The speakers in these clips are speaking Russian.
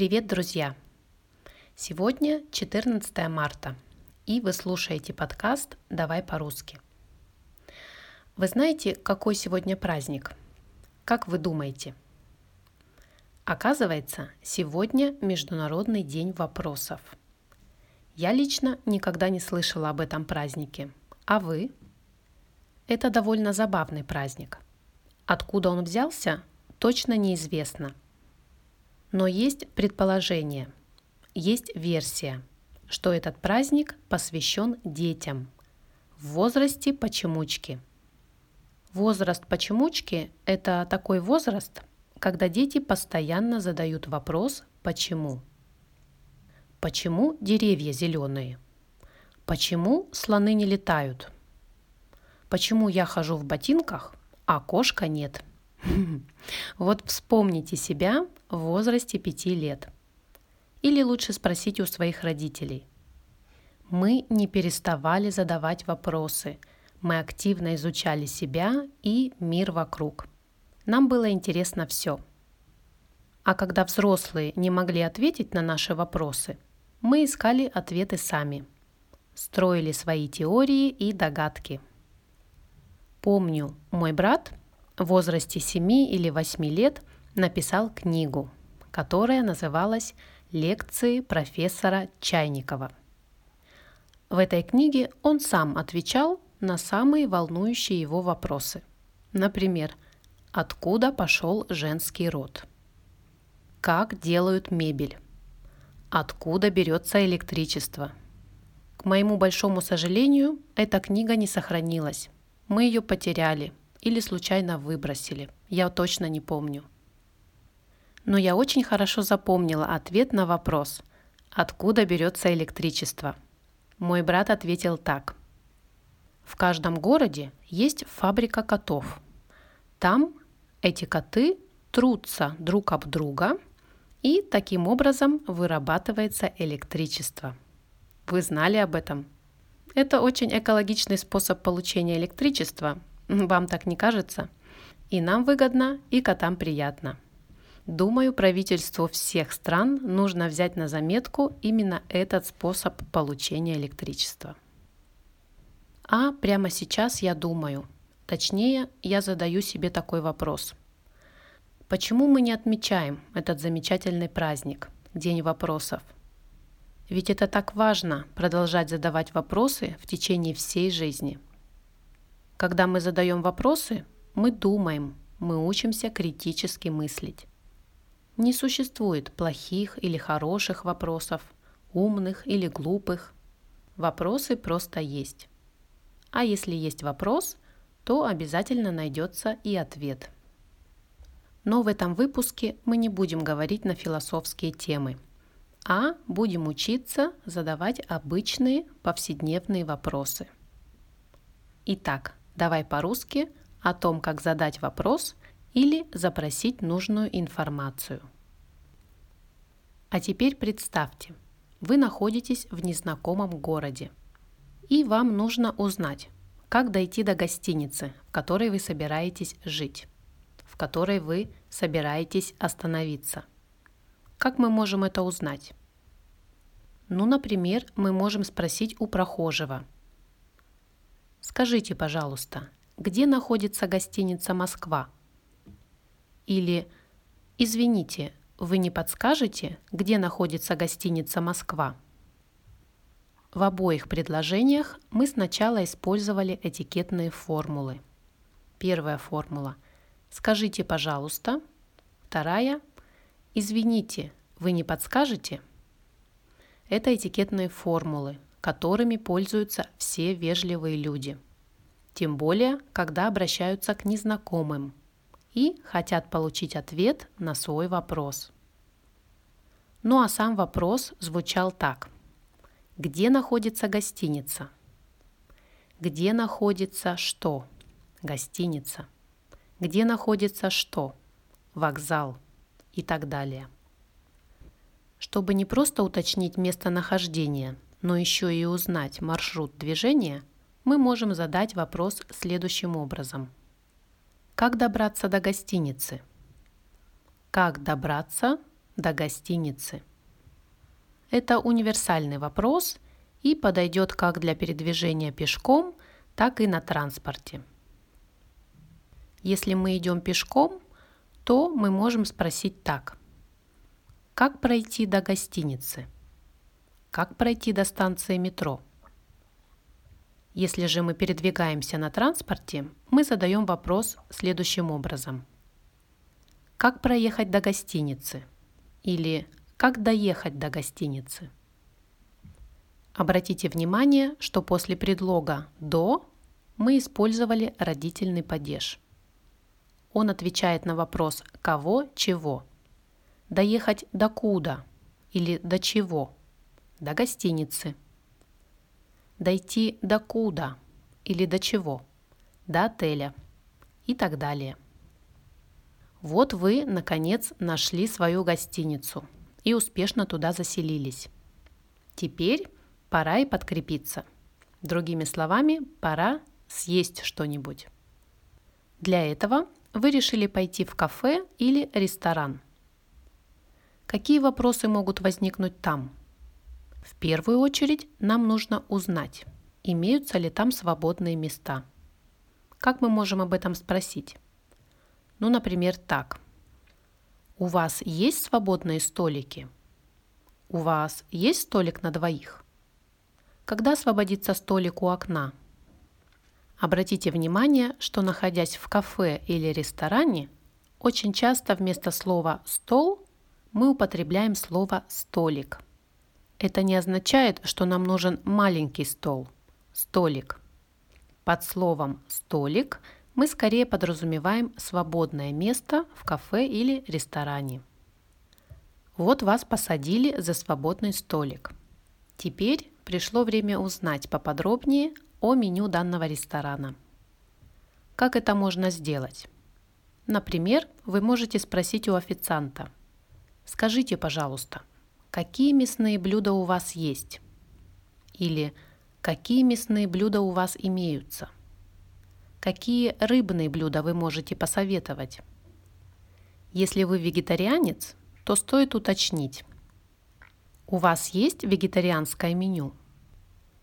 Привет, друзья! Сегодня 14 марта, и вы слушаете подкаст «Давай по-русски». Вы знаете, какой сегодня праздник? Как вы думаете? Оказывается, сегодня Международный день вопросов. Я лично никогда не слышала об этом празднике. А вы? Это довольно забавный праздник. Откуда он взялся, точно неизвестно – но есть предположение, есть версия, что этот праздник посвящен детям в возрасте почемучки. Возраст почемучки – это такой возраст, когда дети постоянно задают вопрос «почему?». Почему деревья зеленые? Почему слоны не летают? Почему я хожу в ботинках, а кошка нет – Вот вспомните себя в возрасте 5 лет. Или лучше спросить у своих родителей. Мы не переставали задавать вопросы. Мы активно изучали себя и мир вокруг. Нам было интересно все. А когда взрослые не могли ответить на наши вопросы, мы искали ответы сами. Строили свои теории и догадки. Помню, мой брат в возрасте 7 или 8 лет написал книгу, которая называлась «Лекции профессора Чайникова». В этой книге он сам отвечал на самые волнующие его вопросы. Например, откуда пошел женский род? Как делают мебель? Откуда берется электричество? К моему большому сожалению, эта книга не сохранилась. Мы ее потеряли – или случайно выбросили. Я точно не помню. Но я очень хорошо запомнила ответ на вопрос, откуда берется электричество. Мой брат ответил так. В каждом городе есть фабрика котов. Там эти коты трутся друг об друга, и таким образом вырабатывается электричество. Вы знали об этом? Это очень экологичный способ получения электричества, вам так не кажется? И нам выгодно, и котам приятно. Думаю, правительству всех стран нужно взять на заметку именно этот способ получения электричества. А прямо сейчас я думаю, точнее, я задаю себе такой вопрос. Почему мы не отмечаем этот замечательный праздник, День вопросов? Ведь это так важно продолжать задавать вопросы в течение всей жизни – когда мы задаем вопросы, мы думаем, мы учимся критически мыслить. Не существует плохих или хороших вопросов, умных или глупых. Вопросы просто есть. А если есть вопрос, то обязательно найдется и ответ. Но в этом выпуске мы не будем говорить на философские темы, а будем учиться задавать обычные повседневные вопросы. Итак, Давай по-русски о том, как задать вопрос или запросить нужную информацию. А теперь представьте, вы находитесь в незнакомом городе, и вам нужно узнать, как дойти до гостиницы, в которой вы собираетесь жить, в которой вы собираетесь остановиться. Как мы можем это узнать? Ну, например, мы можем спросить у прохожего – Скажите, пожалуйста, где находится гостиница «Москва»? Или «Извините, вы не подскажете, где находится гостиница «Москва»?» В обоих предложениях мы сначала использовали этикетные формулы. Первая формула «Скажите, пожалуйста». Вторая «Извините, вы не подскажете?» Это этикетные формулы, которыми пользуются все вежливые люди. Тем более, когда обращаются к незнакомым и хотят получить ответ на свой вопрос. Ну а сам вопрос звучал так. Где находится гостиница? Где находится что? Гостиница. Где находится что? Вокзал и так далее. Чтобы не просто уточнить местонахождение – но еще и узнать маршрут движения, мы можем задать вопрос следующим образом. Как добраться до гостиницы? Как добраться до гостиницы? Это универсальный вопрос и подойдет как для передвижения пешком, так и на транспорте. Если мы идем пешком, то мы можем спросить так. Как пройти до гостиницы? Как пройти до станции метро? Если же мы передвигаемся на транспорте, мы задаем вопрос следующим образом. Как проехать до гостиницы? Или как доехать до гостиницы? Обратите внимание, что после предлога «до» мы использовали родительный падеж. Он отвечает на вопрос «кого, чего?». Доехать до куда или до чего? До гостиницы – дойти до куда или до чего, до отеля и так далее. Вот вы, наконец, нашли свою гостиницу и успешно туда заселились. Теперь пора и подкрепиться. Другими словами, пора съесть что-нибудь. Для этого вы решили пойти в кафе или ресторан. Какие вопросы могут возникнуть там – в первую очередь нам нужно узнать, имеются ли там свободные места. Как мы можем об этом спросить? Ну, например, так. У вас есть свободные столики? У вас есть столик на двоих? Когда освободится столик у окна? Обратите внимание, что находясь в кафе или ресторане, очень часто вместо слова «стол» мы употребляем слово «столик». Это не означает, что нам нужен маленький стол, столик. Под словом «столик» мы скорее подразумеваем свободное место в кафе или ресторане. Вот вас посадили за свободный столик. Теперь пришло время узнать поподробнее о меню данного ресторана. Как это можно сделать? Например, вы можете спросить у официанта. Скажите, пожалуйста, какие мясные блюда у вас есть? Или какие мясные блюда у вас имеются? Какие рыбные блюда вы можете посоветовать? Если вы вегетарианец, то стоит уточнить. У вас есть вегетарианское меню?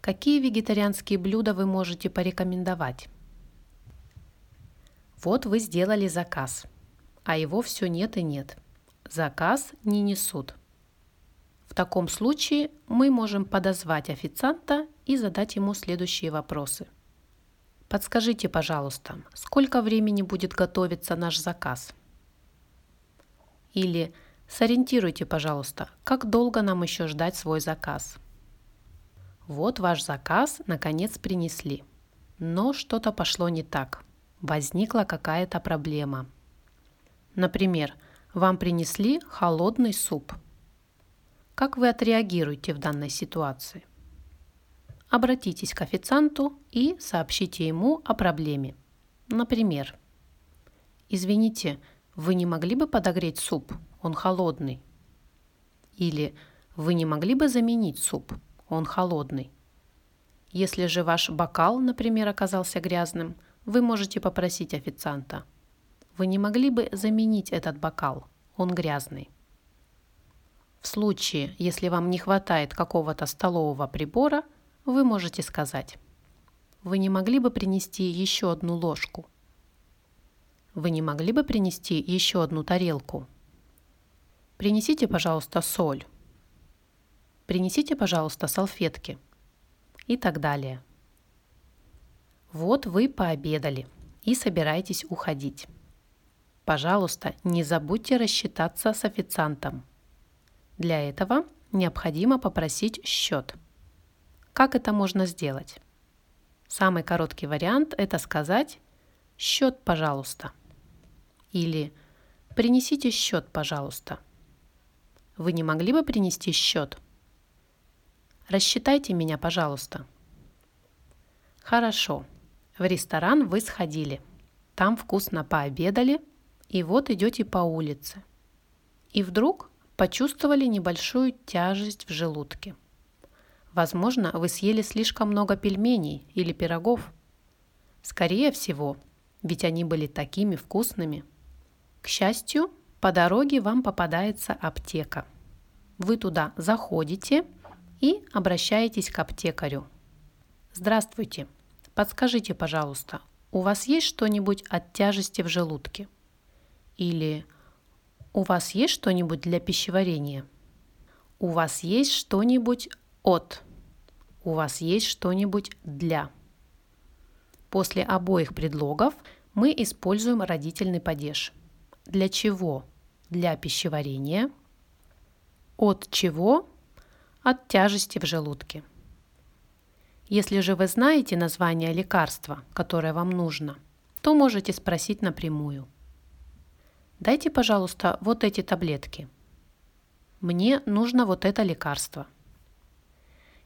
Какие вегетарианские блюда вы можете порекомендовать? Вот вы сделали заказ, а его все нет и нет. Заказ не несут. В таком случае мы можем подозвать официанта и задать ему следующие вопросы. Подскажите, пожалуйста, сколько времени будет готовиться наш заказ? Или сориентируйте, пожалуйста, как долго нам еще ждать свой заказ? Вот ваш заказ наконец принесли. Но что-то пошло не так. Возникла какая-то проблема. Например, вам принесли холодный суп – как вы отреагируете в данной ситуации? Обратитесь к официанту и сообщите ему о проблеме. Например, «Извините, вы не могли бы подогреть суп? Он холодный». Или «Вы не могли бы заменить суп? Он холодный». Если же ваш бокал, например, оказался грязным, вы можете попросить официанта. Вы не могли бы заменить этот бокал? Он грязный. В случае, если вам не хватает какого-то столового прибора, вы можете сказать «Вы не могли бы принести еще одну ложку?» «Вы не могли бы принести еще одну тарелку?» «Принесите, пожалуйста, соль». «Принесите, пожалуйста, салфетки» и так далее. Вот вы пообедали и собираетесь уходить. Пожалуйста, не забудьте рассчитаться с официантом – для этого необходимо попросить счет. Как это можно сделать? Самый короткий вариант – это сказать «счет, пожалуйста» или «принесите счет, пожалуйста». Вы не могли бы принести счет? Рассчитайте меня, пожалуйста. Хорошо. В ресторан вы сходили. Там вкусно пообедали, и вот идете по улице. И вдруг почувствовали небольшую тяжесть в желудке. Возможно, вы съели слишком много пельменей или пирогов. Скорее всего, ведь они были такими вкусными. К счастью, По дороге вам попадается аптека. Вы туда заходите и обращаетесь к аптекарю. Здравствуйте. Подскажите, пожалуйста, у вас есть что-нибудь от тяжести в желудке? Или у вас есть что-нибудь для пищеварения? У вас есть что-нибудь от? У вас есть что-нибудь для? После обоих предлогов мы используем родительный падеж. Для чего? Для пищеварения. От чего? От тяжести в желудке. Если же вы знаете название лекарства, которое вам нужно, то можете спросить напрямую. Дайте, пожалуйста, вот эти таблетки. Мне нужно вот это лекарство.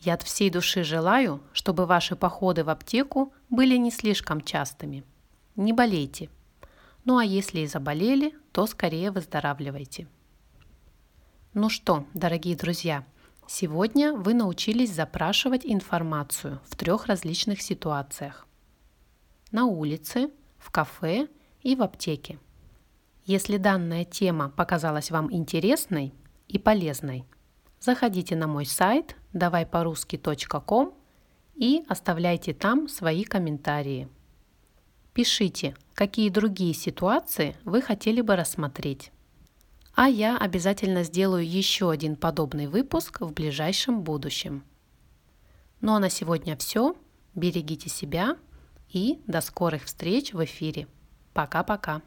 Я от всей души желаю, чтобы ваши походы в аптеку были не слишком частыми. Не болейте. Ну а если и заболели, то скорее выздоравливайте. Ну что, дорогие друзья, Сегодня вы научились запрашивать информацию в трех различных ситуациях. На улице, в кафе и в аптеке. Если данная тема показалась вам интересной и полезной, заходите на мой сайт давайпорусски.ком и оставляйте там свои комментарии. Пишите, какие другие ситуации вы хотели бы рассмотреть а я обязательно сделаю еще один подобный выпуск в ближайшем будущем. Ну а на сегодня все. Берегите себя и до скорых встреч в эфире. Пока-пока.